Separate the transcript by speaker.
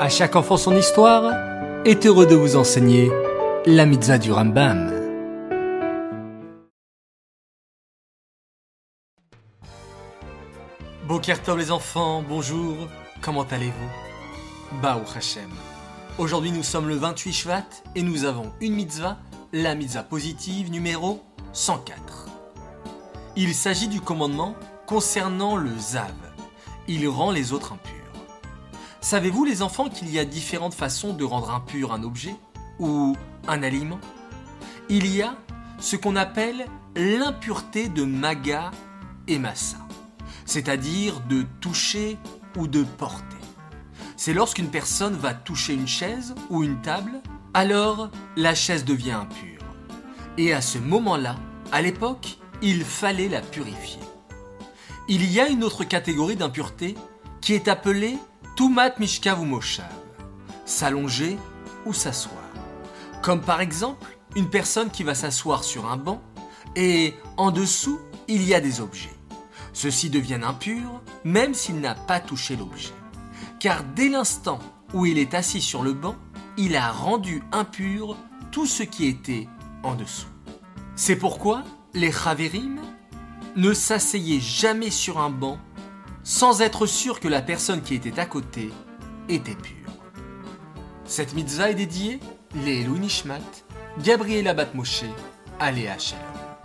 Speaker 1: À chaque enfant son histoire est heureux de vous enseigner la mitzvah du Rambam. Bokertov les enfants, bonjour, comment allez-vous? Baou Hashem. Aujourd'hui nous sommes le 28 Shvat et nous avons une mitzvah, la mitzvah positive numéro 104. Il s'agit du commandement concernant le Zav. Il rend les autres impurs. Savez-vous les enfants qu'il y a différentes façons de rendre impur un objet ou un aliment? Il y a ce qu'on appelle l'impureté de maga et massa, c'est-à-dire de toucher ou de porter. C'est lorsqu'une personne va toucher une chaise ou une table, alors la chaise devient impure. Et à ce moment-là, à l'époque, il fallait la purifier. Il y a une autre catégorie d'impureté qui est appelée Mishkav ou s'allonger ou s'asseoir. Comme par exemple une personne qui va s'asseoir sur un banc et en dessous il y a des objets. Ceux-ci deviennent impurs même s'il n'a pas touché l'objet. Car dès l'instant où il est assis sur le banc, il a rendu impur tout ce qui était en dessous. C'est pourquoi les Chaverim ne s'asseyaient jamais sur un banc sans être sûr que la personne qui était à côté était pure. Cette mitzvah est dédiée les Nishmat, Gabriela Batmoshe, Aléa Shalom.